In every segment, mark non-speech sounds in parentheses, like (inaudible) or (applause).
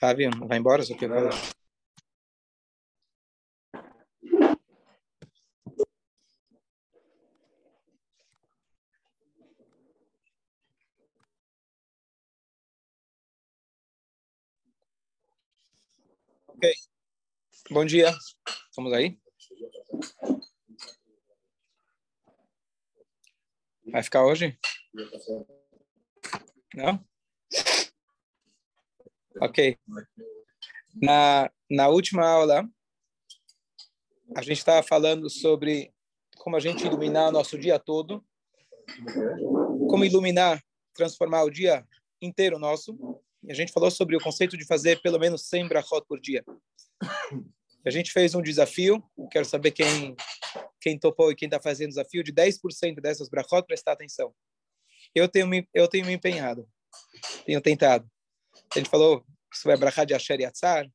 Fábio, vai embora, só que eu falar. Ok. Bom dia. Estamos aí? Vai ficar hoje? Não? Ok. Na, na última aula, a gente estava falando sobre como a gente iluminar o nosso dia todo, como iluminar, transformar o dia inteiro nosso. E a gente falou sobre o conceito de fazer pelo menos 100 brachot por dia. A gente fez um desafio, quero saber quem quem topou e quem está fazendo o desafio, de 10% dessas brachot, prestar atenção. Eu tenho, eu tenho me empenhado, tenho tentado. Gente falou sobre a brachá de Asher Yatzar,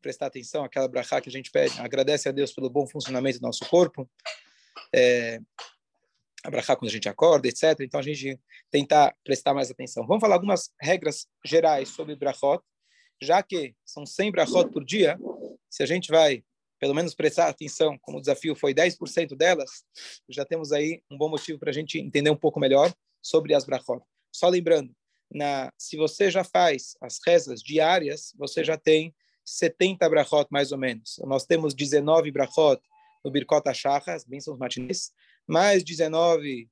prestar atenção àquela brachá que a gente pede, agradece a Deus pelo bom funcionamento do nosso corpo, é, a brachá quando a gente acorda, etc. Então a gente tentar prestar mais atenção. Vamos falar algumas regras gerais sobre brachot, já que são 100 brachot por dia, se a gente vai pelo menos prestar atenção, como o desafio foi 10% delas, já temos aí um bom motivo para a gente entender um pouco melhor sobre as brachot. Só lembrando, na, se você já faz as rezas diárias, você já tem 70 brachot mais ou menos. Nós temos 19 brachot no Birkot HaShachar, as bênçãos matinês, mais 19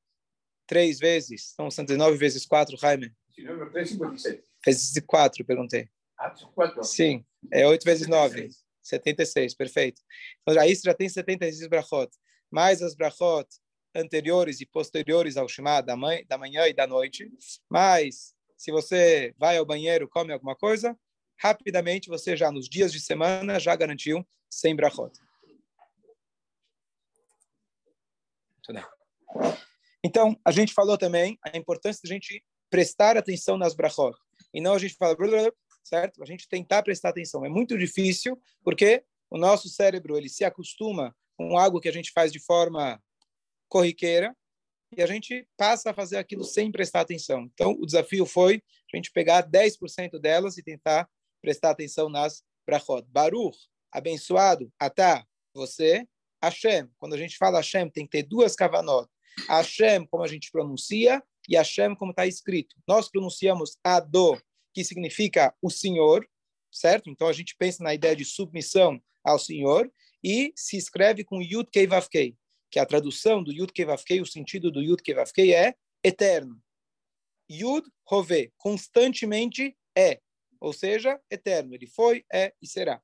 três vezes, então são 19 vezes 4, Jaime. 357. Vezes 4, perguntei. Ah, 4. Sim, é 8 vezes 9. 76, perfeito. Então, aí você já tem 76 brachot. Mais as brachot anteriores e posteriores ao Shema da, mãe, da manhã e da noite. Mas, se você vai ao banheiro, come alguma coisa, rapidamente você já, nos dias de semana, já garantiu 100 brachot. Então, a gente falou também a importância de a gente prestar atenção nas brachot. E não a gente fala, certo? A gente tentar prestar atenção. É muito difícil, porque o nosso cérebro ele se acostuma com algo que a gente faz de forma corriqueira e a gente passa a fazer aquilo sem prestar atenção. Então, o desafio foi a gente pegar 10% delas e tentar prestar atenção nas brachot. Baruch, abençoado, Atá, você, Hashem. Quando a gente fala Hashem, tem que ter duas kavanot. Hashem, como a gente pronuncia, e Hashem, como está escrito. Nós pronunciamos Ado, que significa o Senhor, certo? Então a gente pensa na ideia de submissão ao Senhor e se escreve com Yud Kei Vav Kei, que a tradução do Yud Kei Vav Kei, o sentido do Yud Kei Vav Kei é eterno. Yud Rove, constantemente é, ou seja, eterno. Ele foi, é e será.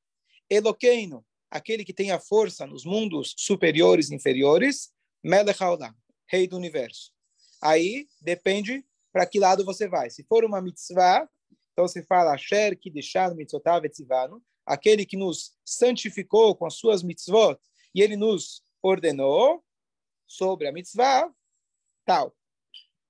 Eloqueino, aquele que tem a força nos mundos superiores e inferiores, Melech Haolam, rei do universo. Aí depende para que lado você vai. Se for uma mitzvah, então se fala Asher deixar mitzotav etzivanu, aquele que nos santificou com as suas mitzvot e ele nos ordenou sobre a mitzvah, tal.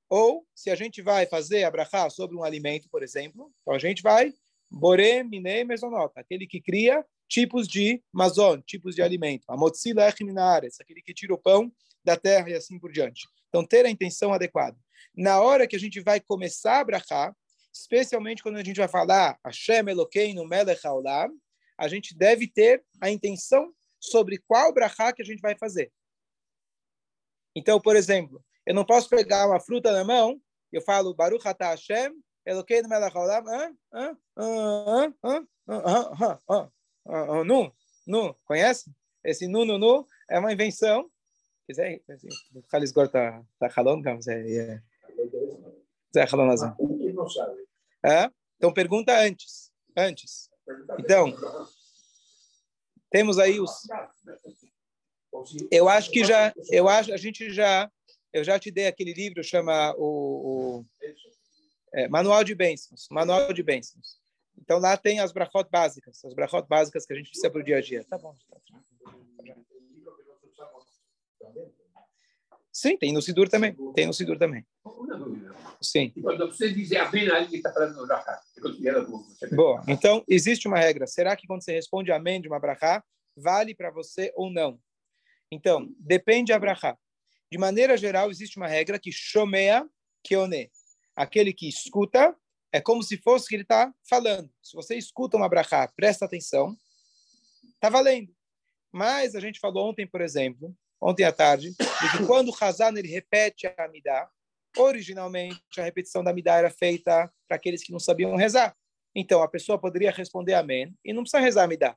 Ou se a gente vai fazer abrahá sobre um alimento, por exemplo, então a gente vai bore minei mesonota, aquele que cria tipos de mazon, tipos de alimento. Amotzila minares, aquele que tira o pão da terra e assim por diante. Então ter a intenção adequada. Na hora que a gente vai começar a abrahá, especialmente quando a gente vai falar Hashem Elokeinu Melech Haolam, a gente deve ter a intenção sobre qual brachá que a gente vai fazer. Então, por exemplo, eu não posso pegar uma fruta na mão, eu falo Baruch Atah Hashem Elokeinu Melech Haolam, nu, nu, conhece? Esse nu, nu, nu é uma invenção. Quiser, o Khalis Gor está falando, mas é... Zé. É? Então pergunta antes, antes. Então temos aí os. Eu acho que já, eu acho, a gente já, eu já te dei aquele livro chama o, o é, Manual de Bênçãos, Manual de Bênçãos. Então lá tem as brachot básicas, as brachot básicas que a gente precisa para o dia a dia. Tá bom. Tá Sim, tem no Sidur também. Tem no Sidur também. Uma dúvida. Sim. E quando você dizer amém, aí está falando no Jacá. Bom, então existe uma regra. Será que quando você responde amém de uma brachá, vale para você ou não? Então, depende da brachá. De maneira geral, existe uma regra que shomea keone. Aquele que escuta é como se fosse que ele está falando. Se você escuta uma brachá, presta atenção, está valendo. Mas a gente falou ontem, por exemplo, ontem à tarde, de que quando o Hazan ele repete a Amidá, originalmente a repetição da Amidá era feita para aqueles que não sabiam rezar. Então a pessoa poderia responder Amém e não precisa rezar Amidá.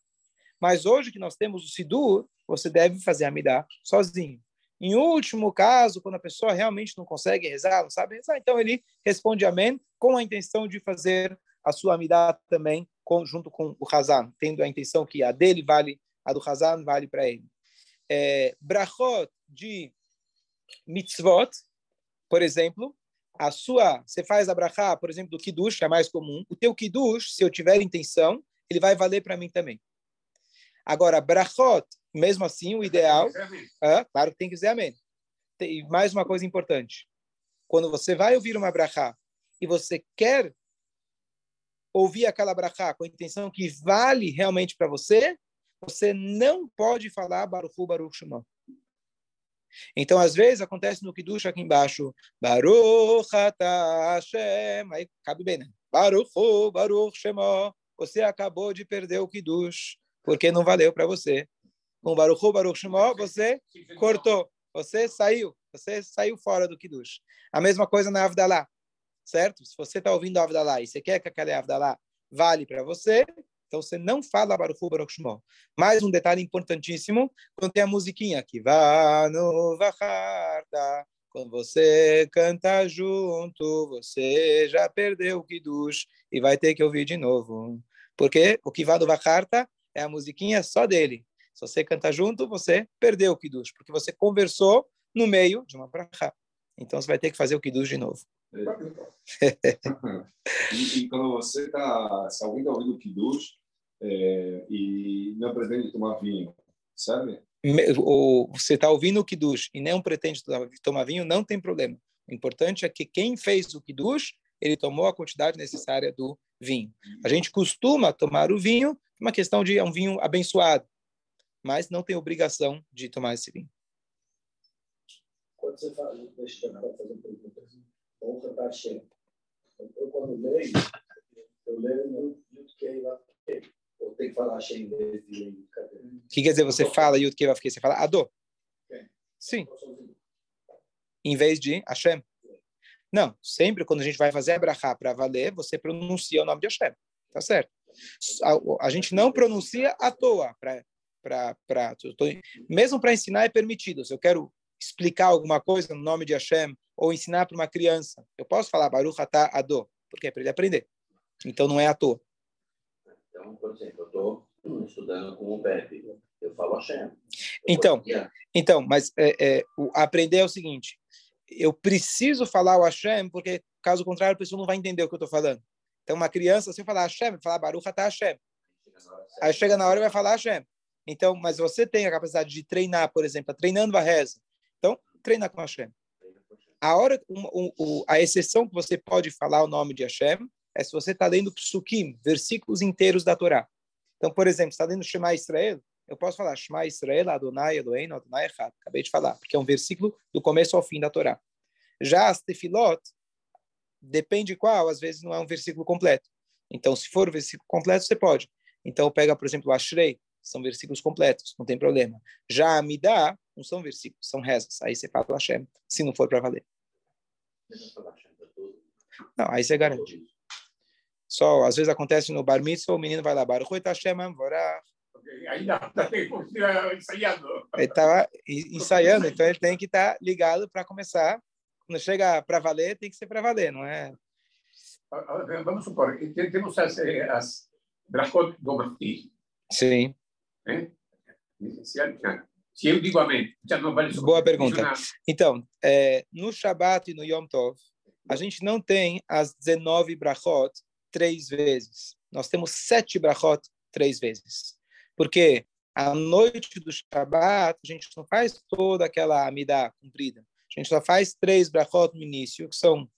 Mas hoje que nós temos o Sidur, você deve fazer Amidá sozinho. Em último caso, quando a pessoa realmente não consegue rezar, não sabe rezar, então ele responde Amém com a intenção de fazer a sua Amidá também com, junto com o Hazan, tendo a intenção que a dele vale, a do Hazan vale para ele. É, brachot de mitzvot, por exemplo, a sua, você faz a brachá, por exemplo, do kiddush, que é mais comum. O teu kiddush, se eu tiver intenção, ele vai valer para mim também. Agora, brachot, mesmo assim, o ideal, é, claro que tem que dizer amém. E mais uma coisa importante. Quando você vai ouvir uma brachá e você quer ouvir aquela brachá com a intenção que vale realmente para você, você não pode falar Baruch Baruch Shema. Então, às vezes, acontece no Kiddush aqui embaixo, Baruch Hashem, aí cabe bem, né? Baruch Baruch Shema, você acabou de perder o Kiddush, porque não valeu para você. Com Baruch Baruch Shema, você cortou, você saiu, você saiu fora do Kiddush. A mesma coisa na Avdalá, certo? Se você está ouvindo a Avdalá e você quer que aquela Avdalá vale para você, então você não fala Baruch Baruch Shmo. Mais um detalhe importantíssimo, quando tem a musiquinha aqui, no Vacharta, quando você canta junto, você já perdeu o Kiddush e vai ter que ouvir de novo. Porque o Kivá do Vacharta é a musiquinha só dele. Se você canta junto, você perdeu o Kiddush, porque você conversou no meio de uma brachá. Então você vai ter que fazer o Kiddush de novo. (laughs) e, e, quando você está, se alguém está ouvindo o Kiddush é, e não pretende tomar vinho, sabe? Ou você está ouvindo o Kiddush e não pretende tomar vinho, não tem problema. O importante é que quem fez o Kiddush, ele tomou a quantidade necessária do vinho. A gente costuma tomar o vinho, uma questão de é um vinho abençoado, mas não tem obrigação de tomar esse vinho. Quando você fala, deixa eu fazer uma pergunta Hashem. Eu, quando leio, eu leio no Yudkei Vavkei. Ou tem que falar Hashem em vez de? O que quer dizer você fala Yudkei Vavkei? Você fala Adô? Sim. Em vez de Hashem? Não, sempre quando a gente vai fazer a brachá para valer, você pronuncia o nome de Hashem. Tá certo? A, a gente não pronuncia à toa. Pra, pra, pra, tô, mesmo para ensinar é permitido. Se eu quero explicar alguma coisa no nome de Hashem ou ensinar para uma criança. Eu posso falar Baruch Atah Adô, porque é para ele aprender. Então não é à toa. Então, por exemplo, eu estou estudando com o Pepe, eu falo Hashem. Eu então, então, mas é, é, o aprender é o seguinte: eu preciso falar o Hashem, porque caso contrário a pessoa não vai entender o que eu estou falando. Então, uma criança, se eu falar Hashem, vai falar Baruch Atah Hashem. Aí chega na hora e vai falar Hashem. Então, mas você tem a capacidade de treinar, por exemplo, treinando a reza, então, treina com Hashem. A hora, um, um, a exceção que você pode falar o nome de Hashem é se você está lendo psukim, versículos inteiros da Torá. Então, por exemplo, está lendo Shema Israel, eu posso falar Shema Israel, Adonai, Eloheinu, Adonai Echad. Acabei de falar, porque é um versículo do começo ao fim da Torá. Já as tefilot, depende qual, às vezes não é um versículo completo. Então, se for o versículo completo, você pode. Então, pega, por exemplo, Ashrei, são versículos completos, não tem problema. Já a Midah, não são versículos, são rezas. Aí você fala Hashem, se não for para valer. Não, aí você garante. Só, às vezes acontece no bar mitzvah, o menino vai lá, Baruch Hashem Amvorah. Ainda (laughs) está ensaiando. Ele estava ensaiando, então ele tem que estar tá ligado para começar. Quando chega para valer, tem que ser para valer, não é? Vamos supor, temos as, as brachot do Sim. É? Se eu digo amém, Boa pergunta. Então, é, no Shabat e no Yom Tov, a gente não tem as 19 brachot três vezes. Nós temos sete brachot três vezes. Porque a noite do Shabat, a gente não faz toda aquela amida cumprida. A gente só faz três brachot no início, que são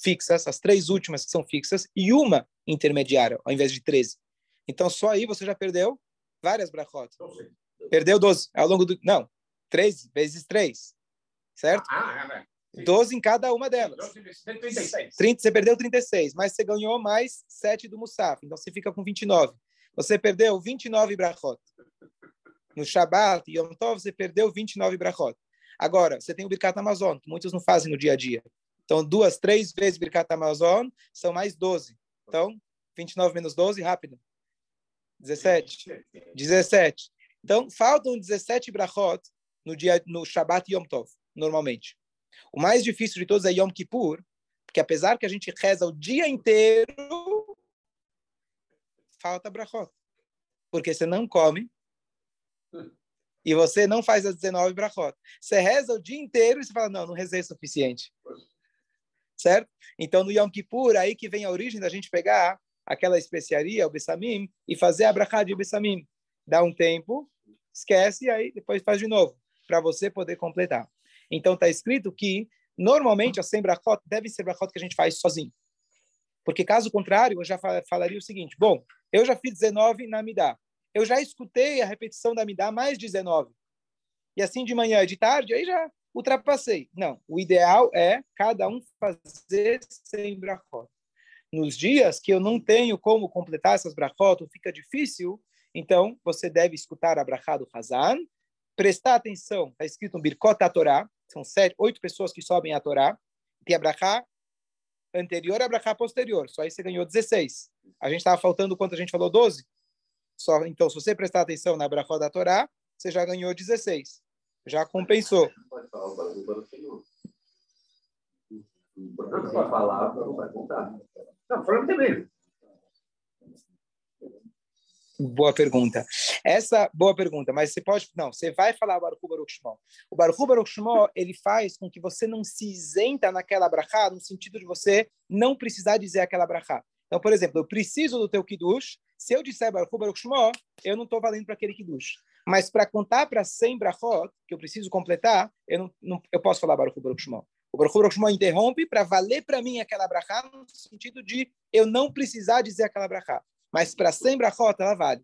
fixas, as três últimas que são fixas, e uma intermediária, ao invés de 13. Então, só aí você já perdeu várias brachot. Perdeu 12 ao longo do. Não, 13 vezes 3. Certo? Ah, é, 12 em cada uma delas. 36. 30, você perdeu 36, mas você ganhou mais 7 do Musaf. Então você fica com 29. Você perdeu 29 brachot. No Shabat, Yom Tov, você perdeu 29 brachot. Agora, você tem o Birkat Amazon, que muitos não fazem no dia a dia. Então, duas, três vezes Birkat Amazon são mais 12. Então, 29 menos 12, rápido. 17. 17. Então, faltam 17 brachot no dia no Shabat Yom Tov, normalmente. O mais difícil de todos é Yom Kippur, porque apesar que a gente reza o dia inteiro, falta brachot. Porque você não come e você não faz as 19 brachot. Você reza o dia inteiro e você fala, não, não rezei o suficiente. Certo? Então, no Yom Kippur, aí que vem a origem da gente pegar aquela especiaria, o Bessamim, e fazer a brachá de Bessamim. Dá um tempo, esquece e aí depois faz de novo, para você poder completar. Então, está escrito que, normalmente, as 100 brachot devem ser brachot que a gente faz sozinho. Porque, caso contrário, eu já falaria o seguinte, bom, eu já fiz 19 na Midá. Eu já escutei a repetição da Midá mais 19. E assim de manhã e de tarde, aí já ultrapassei. Não, o ideal é cada um fazer 100 brachot. Nos dias que eu não tenho como completar essas brachot, fica difícil, então você deve escutar a do Hazan, prestar atenção, está escrito no Birkot Torá, são sete, oito pessoas que sobem a Torá, tem a anterior e posterior, só aí você ganhou 16. A gente estava faltando quanto a gente falou? 12? Só, então, se você prestar atenção na brachá da Torá, você já ganhou 16. Já compensou. Pode falar o barulho. Não pode falar, não vai contar. Não, falando também. Boa pergunta. Essa boa pergunta, mas você pode não, você vai falar o Baruch Baruch Shmo. O Baruch Baruch Shmo, ele faz com que você não se isenta naquela brachá, no sentido de você não precisar dizer aquela brachá. Então, por exemplo, eu preciso do teu kiddush, se eu disser Baruch Baruch Shmo, eu não estou valendo para aquele kiddush. Mas para contar para 100 brachot, que eu preciso completar, eu não, não eu posso falar Baruch Baruch Shmo. O Baruch Baruch Shmo interrompe para valer para mim aquela brachá, no sentido de eu não precisar dizer aquela brachá mas para 100 brachot ela vale.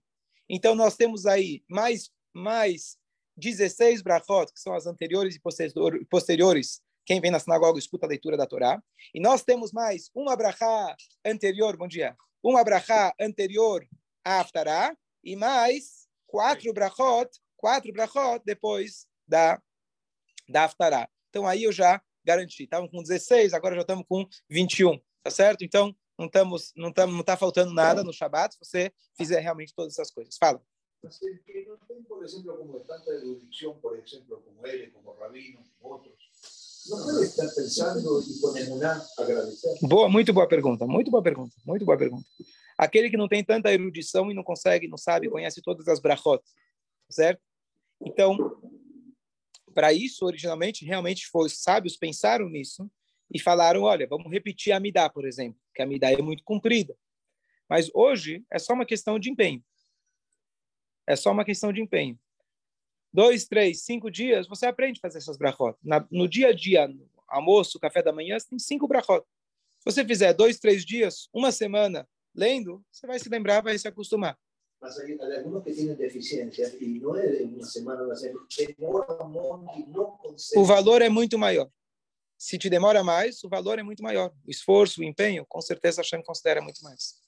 Então nós temos aí mais mais 16 brachot, que são as anteriores e posteriores. Quem vem na sinagoga escuta a leitura da Torá. E nós temos mais uma brachá anterior, bom dia, uma brachá anterior à Aftará e mais quatro brachot, quatro brachot depois da da Aftará. Então aí eu já garanti. Estávamos com 16, agora já estamos com 21, tá certo? Então não estamos, não estamos, não está faltando nada no Shabat se você fizer realmente todas essas coisas. Fala. Mas que no tem, por como de tanta erudición, por ejemplo, como él, como Rabino, como otros, no puede estar pensando emuná agradecer. Boa, muito boa pergunta, muito boa pergunta, muito boa pergunta. Aquele que não tem tanta erudição e não consegue, não sabe, conhece todas as brachot, certo? Então, para isso, originalmente, realmente foi, os sábios pensaram nisso e falaram, olha, vamos repetir a Midá, por exemplo, que a Midá é muito comprida. Mas hoje é só uma questão de empenho. É só uma questão de empenho. Dois, três, cinco dias, você aprende a fazer essas brachot. Na, no dia a dia, no almoço, café da manhã, você tem cinco brachot. Se você fizer dois, três dias, uma semana lendo, você vai se lembrar, vai se acostumar. Mas hay, hay algunos que tienen deficiencias y no es de una semana, una semana, demora muito y no consegue. O valor é muito maior. Se te demora mais, o valor é muito maior. O esforço, o empenho, com certeza a Hashem considera muito mais.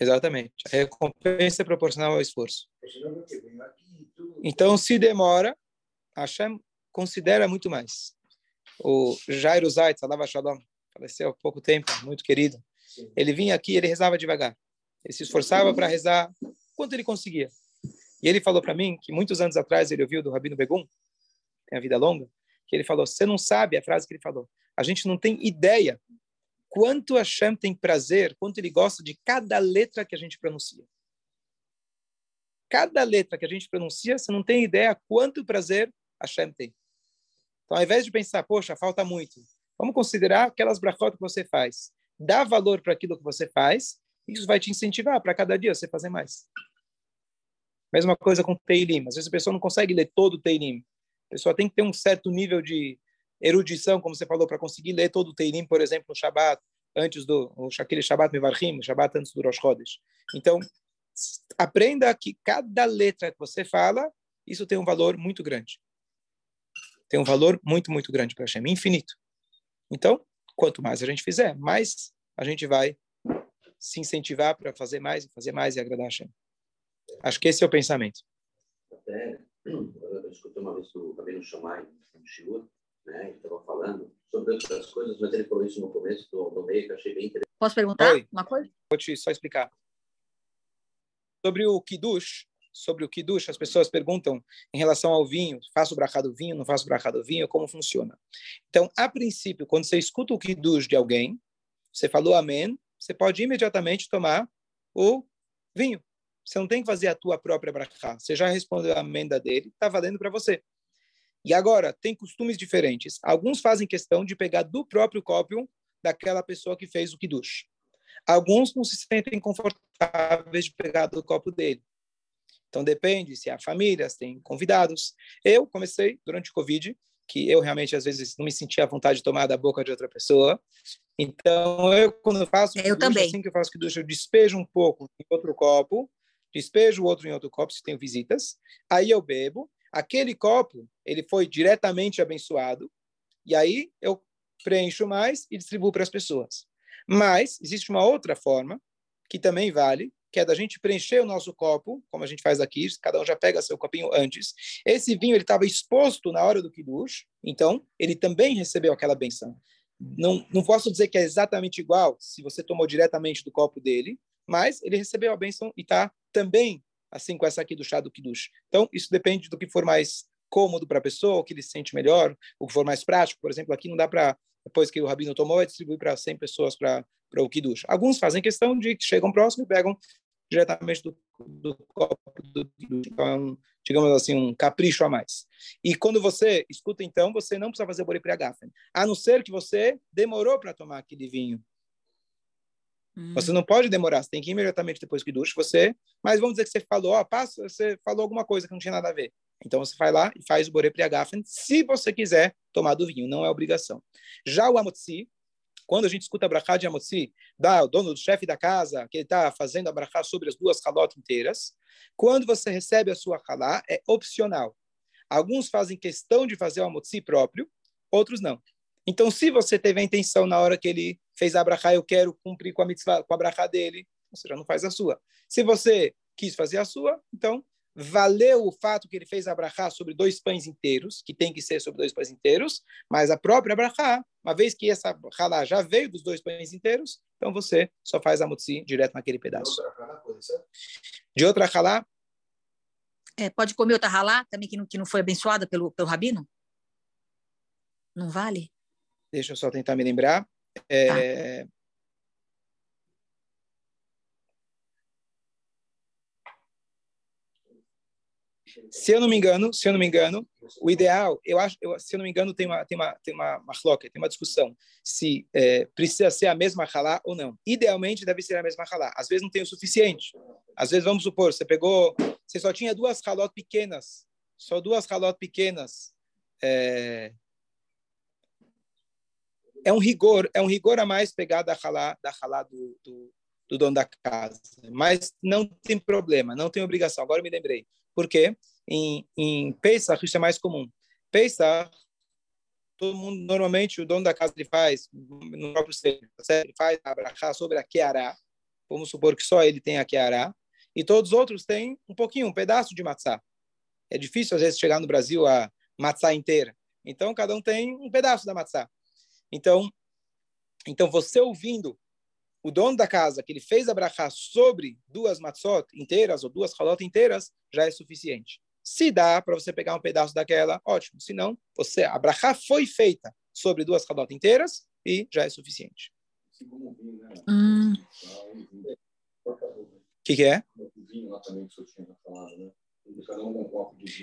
Exatamente. A recompensa é proporcional ao esforço. Então, se demora, a Hashem considera muito mais. O Jairo Zait, Salava Shalom, faleceu há pouco tempo, muito querido. Ele vinha aqui, ele rezava devagar. Ele se esforçava para rezar quanto ele conseguia. E ele falou para mim que muitos anos atrás ele ouviu do Rabino Begum, tem vida longa, que ele falou: Você não sabe a frase que ele falou. A gente não tem ideia quanto Hashem tem prazer, quanto ele gosta de cada letra que a gente pronuncia. Cada letra que a gente pronuncia, você não tem ideia quanto prazer Hashem tem. Então, ao invés de pensar, poxa, falta muito, vamos considerar aquelas brachot que você faz. Dá valor para aquilo que você faz, isso vai te incentivar para cada dia você fazer mais. Mesma coisa com Teilim. Às vezes a pessoa não consegue ler todo o Teilim. A pessoa tem que ter um certo nível de erudição, como você falou, para conseguir ler todo o Teilim, por exemplo, no Shabat, antes do aquele Shabat Mevarchim, o Shabat antes do Rosh Chodesh. Então, aprenda que cada letra que você fala, isso tem um valor muito grande. tem um valor muito, muito grande para Hashem, infinito. Então, quanto mais a gente fizer, mais a gente vai se incentivar para fazer mais, fazer mais e agradar a Hashem. Acho que esse é o pensamento. Até, eu escutei uma vez o Rabino Shammai, no Shiur, né, ele estava falando sobre outras coisas, mas ele falou isso no começo, no, no meio, que eu achei bem interessante. Posso perguntar Oi. uma coisa? Vou te só explicar. Sobre o Kiddush, sobre o Kiddush, as pessoas perguntam em relação ao vinho, faço o brachá do vinho, não faço o brachá do vinho, como funciona. Então, a princípio, quando você escuta o Kiddush de alguém, você falou amém, você pode imediatamente tomar o vinho. Você não tem que fazer a tua própria brachá. Você já respondeu a amenda dele, está valendo para você. E agora, tem costumes diferentes. Alguns fazem questão de pegar do próprio copo daquela pessoa que fez o Kiddush. Alguns não se sentem confortáveis de pegar do copo dele. Então, depende se há família, se tem convidados. Eu comecei durante o Covid, que eu realmente, às vezes, não me sentia à vontade de tomar da boca de outra pessoa. Então, eu, quando eu faço Eu Kiddush, também. assim que eu faço Kiddush, eu despejo um pouco em outro copo, despejo o outro em outro copo, se tenho visitas. Aí eu bebo. Aquele copo, ele foi diretamente abençoado. E aí eu preencho mais e distribuo para as pessoas. Mas existe uma outra forma que também vale, que é da gente preencher o nosso copo, como a gente faz aqui, cada um já pega seu copinho antes. Esse vinho ele estava exposto na hora do kiddush, então ele também recebeu aquela benção. Não, não posso dizer que é exatamente igual se você tomou diretamente do copo dele, mas ele recebeu a benção e está também assim com essa aqui do chá do kiddush. Então isso depende do que for mais cômodo para a pessoa, o que ele se sente melhor, o que for mais prático. Por exemplo, aqui não dá para depois que o rabino tomou, é distribuir para 100 pessoas para o kiddush. Alguns fazem questão de que chegam próximo e pegam diretamente do, do copo do kiddush. Então, é um, digamos assim, um capricho a mais. E quando você escuta, então, você não precisa fazer borei gafen, a não ser que você demorou para tomar aquele vinho. Hum. Você não pode demorar, você tem que ir imediatamente depois do kiddush, você, mas vamos dizer que você falou, ó, passa, você falou alguma coisa que não tinha nada a ver. Então você vai lá e faz o borei priagafen, se você quiser tomar do vinho, não é obrigação. Já o amotzi, quando a gente escuta a brachá de amotzi, da, o dono do chefe da casa, que ele está fazendo a brachá sobre as duas halot inteiras, quando você recebe a sua halá, é opcional. Alguns fazem questão de fazer o amotzi próprio, outros não. Então, se você teve a intenção na hora que ele fez a brachá, eu quero cumprir com a mitzvah, com a brachá dele, você já não faz a sua. Se você quis fazer a sua, então valeu o fato que ele fez a brachá sobre dois pães inteiros, que tem que ser sobre dois pães inteiros, mas a própria brachá, uma vez que essa halá já veio dos dois pães inteiros, então você só faz a mutzi direto naquele pedaço. De outra halá, É, pode comer outra ralá também que não, que não foi abençoada pelo, pelo rabino? Não vale? deixa eu só tentar me lembrar. É... Se eu não me engano, se eu não me engano, o ideal, eu acho, eu, se eu não me engano, tem uma tem uma tem uma machloca, tem uma discussão se é, precisa ser a mesma halá ou não. Idealmente deve ser a mesma halá. Às vezes não tem o suficiente. Às vezes vamos supor, você pegou, você só tinha duas halot pequenas, só duas halot pequenas. É, é um rigor, é um rigor a mais pegar da halá, da halá do, do, do dono da casa. Mas não tem problema, não tem obrigação. Agora eu me lembrei. Por quê? Em, em Pesach isso é mais comum. Pesach, todo mundo, normalmente, o dono da casa ele faz, no próprio ser, ele faz a brachá sobre a Keará. Vamos supor que só ele tem a Keará. E todos os outros têm um pouquinho, um pedaço de matzá. É difícil, às vezes, chegar no Brasil a matzá inteira. Então, cada um tem um pedaço da matzá. Então, então você ouvindo o dono da casa que ele fez a brachá sobre duas matzot inteiras ou duas halot inteiras, já é suficiente. Se dá para você pegar um pedaço daquela, ótimo. Se não, você, a brachá foi feita sobre duas halot inteiras e já é suficiente. Hum. O que, que é?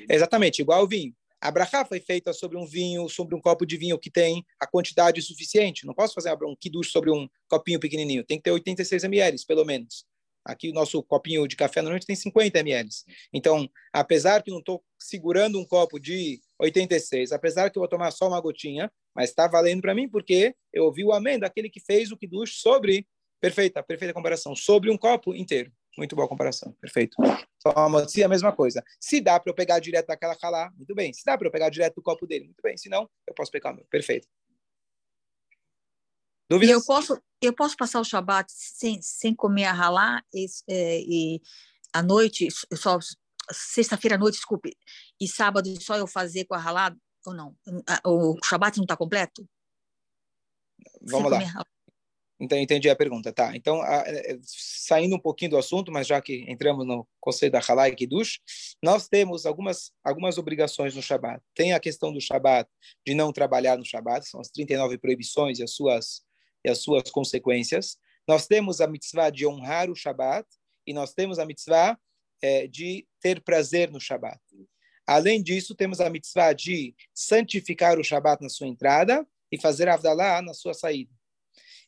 Exatamente, igual o vinho. A brachá foi feita sobre um vinho, sobre um copo de vinho que tem a quantidade suficiente. Não posso fazer um kiddush sobre um copinho pequenininho. Tem que ter 86 ml, pelo menos. Aqui o nosso copinho de café normalmente tem 50 ml. Então, apesar que não estou segurando um copo de 86, apesar que eu vou tomar só uma gotinha, mas está valendo para mim porque eu ouvi o amém daquele que fez o kiddush sobre, perfeita, perfeita comparação, sobre um copo inteiro. Muito boa comparação, perfeito. Só a motzi é a mesma coisa. Se dá para eu pegar direto daquela halá, muito bem. Se dá para eu pegar direto do copo dele, muito bem. Se não, eu posso pegar o meu. Perfeito. Dúvidas? E eu posso, eu posso passar o Shabat sem, sem comer a halá e, é, e à noite, só sexta-feira à noite, desculpe, e sábado só eu fazer com a halá ou não? O Shabat não está completo? Vamos sem lá. Então, entendi a pergunta, tá. Então, a, é, saindo um pouquinho do assunto, mas já que entramos no conceito da Halá e Kiddush, nós temos algumas, algumas obrigações no Shabat. Tem a questão do Shabat, de não trabalhar no Shabat, são as 39 proibições e as suas, e as suas consequências. Nós temos a mitzvah de honrar o Shabat, e nós temos a mitzvah é, de ter prazer no Shabat. Além disso, temos a mitzvah de santificar o Shabat na sua entrada e fazer Avdalá na sua saída.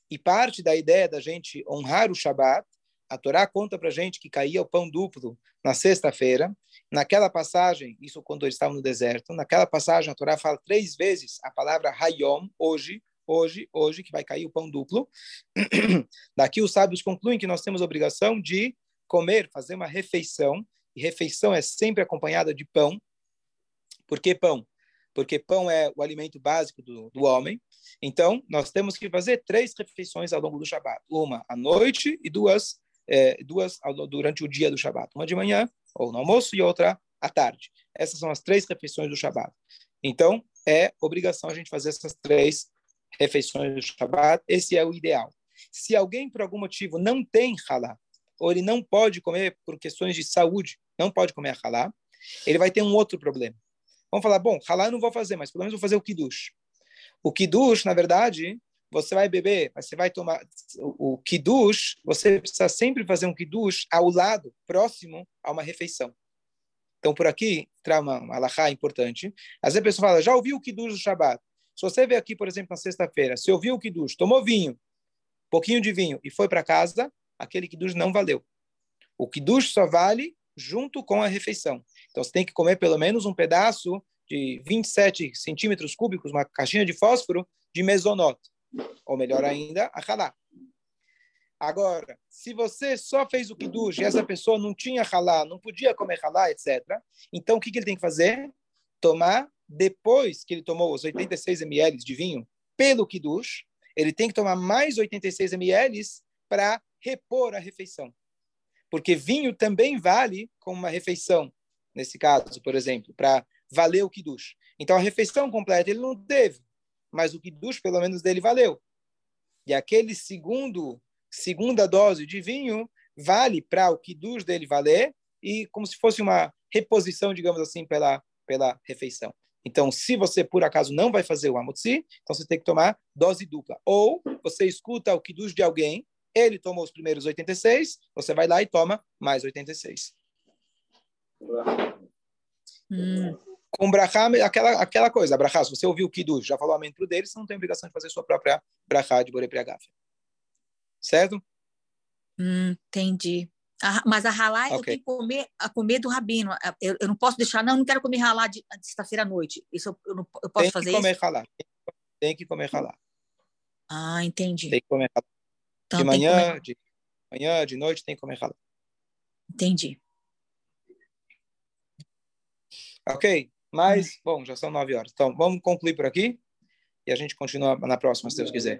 E parte da ideia da gente honrar o Shabat, a Torá conta para gente que caía o pão duplo na sexta-feira. Naquela passagem, isso quando eles estavam no deserto, naquela passagem a Torá fala três vezes a palavra Hayom, hoje, hoje, hoje, que vai cair o pão duplo. (clears throat) Daqui os sábios concluem que nós temos a obrigação de comer, fazer uma refeição, e refeição é sempre acompanhada de pão. Por que pão? Porque pão é o alimento básico do, do homem. Então, nós temos que fazer três refeições ao longo do Shabat. Uma à noite e duas, é, duas durante o dia do Shabat. Uma de manhã, ou no almoço, e outra à tarde. Essas são as três refeições do Shabat. Então, é obrigação a gente fazer essas três refeições do Shabat. Esse é o ideal. Se alguém, por algum motivo, não tem halá, ou ele não pode comer por questões de saúde, não pode comer halá, ele vai ter um outro problema. Vamos falar, bom, halá eu não vou fazer, mas pelo menos vou fazer o kiddush. O kiddush, na verdade, você vai beber, você vai tomar o, o você precisa sempre fazer um kiddush ao lado, próximo a uma refeição. Então, por aqui, traz uma, uma alahá importante. Às vezes a pessoa fala, já ouviu o kiddush do Shabbat? Se você veio aqui, por exemplo, na sexta-feira, se ouviu o kiddush, tomou vinho, pouquinho de vinho, e foi para casa, aquele kiddush não valeu. O kiddush só vale junto com a refeição. Então, você tem que comer pelo menos um pedaço de 27 centímetros cúbicos, uma caixinha de fósforo de mesonot, ou melhor ainda, a halá. Agora, se você só fez o kiddush e essa pessoa não tinha halá, não podia comer halá, etc., então o que, que ele tem que fazer? Tomar, depois que ele tomou os 86 ml de vinho pelo kiddush, ele tem que tomar mais 86 ml para repor a refeição. Porque vinho também vale como uma refeição, nesse caso, por exemplo, para valeu o Kiddush. Então, a refeição completa ele não teve, mas o Kiddush, pelo menos, dele valeu. E aquele segundo, segunda dose de vinho vale para o Kiddush dele valer e como se fosse uma reposição, digamos assim, pela, pela refeição. Então, se você, por acaso, não vai fazer o Amotzi, então você tem que tomar dose dupla. Ou você escuta o Kiddush de alguém, ele tomou os primeiros 86, você vai lá e toma mais 86. Hum com brachá, aquela, aquela coisa, brachá, se você ouviu o Kiddush, já falou amém para dele, você não tem obrigação de fazer sua própria brachá de Borei Priagafia. Certo? Hum, entendi. mas a ralá okay. eu tenho que comer, a comer do rabino. Eu, eu não posso deixar, não, eu não quero comer ralá de, de sexta-feira à noite. Isso eu, eu, não, eu posso tem fazer que comer isso? Halá. Tem que comer ralá. Ah, entendi. Tem que comer ralá. Então, de manhã, de manhã, de noite, tem que comer ralá. Entendi. Ok? Mas, bom, já são nove horas. Então, vamos concluir por aqui e a gente continua na próxima, se Deus quiser.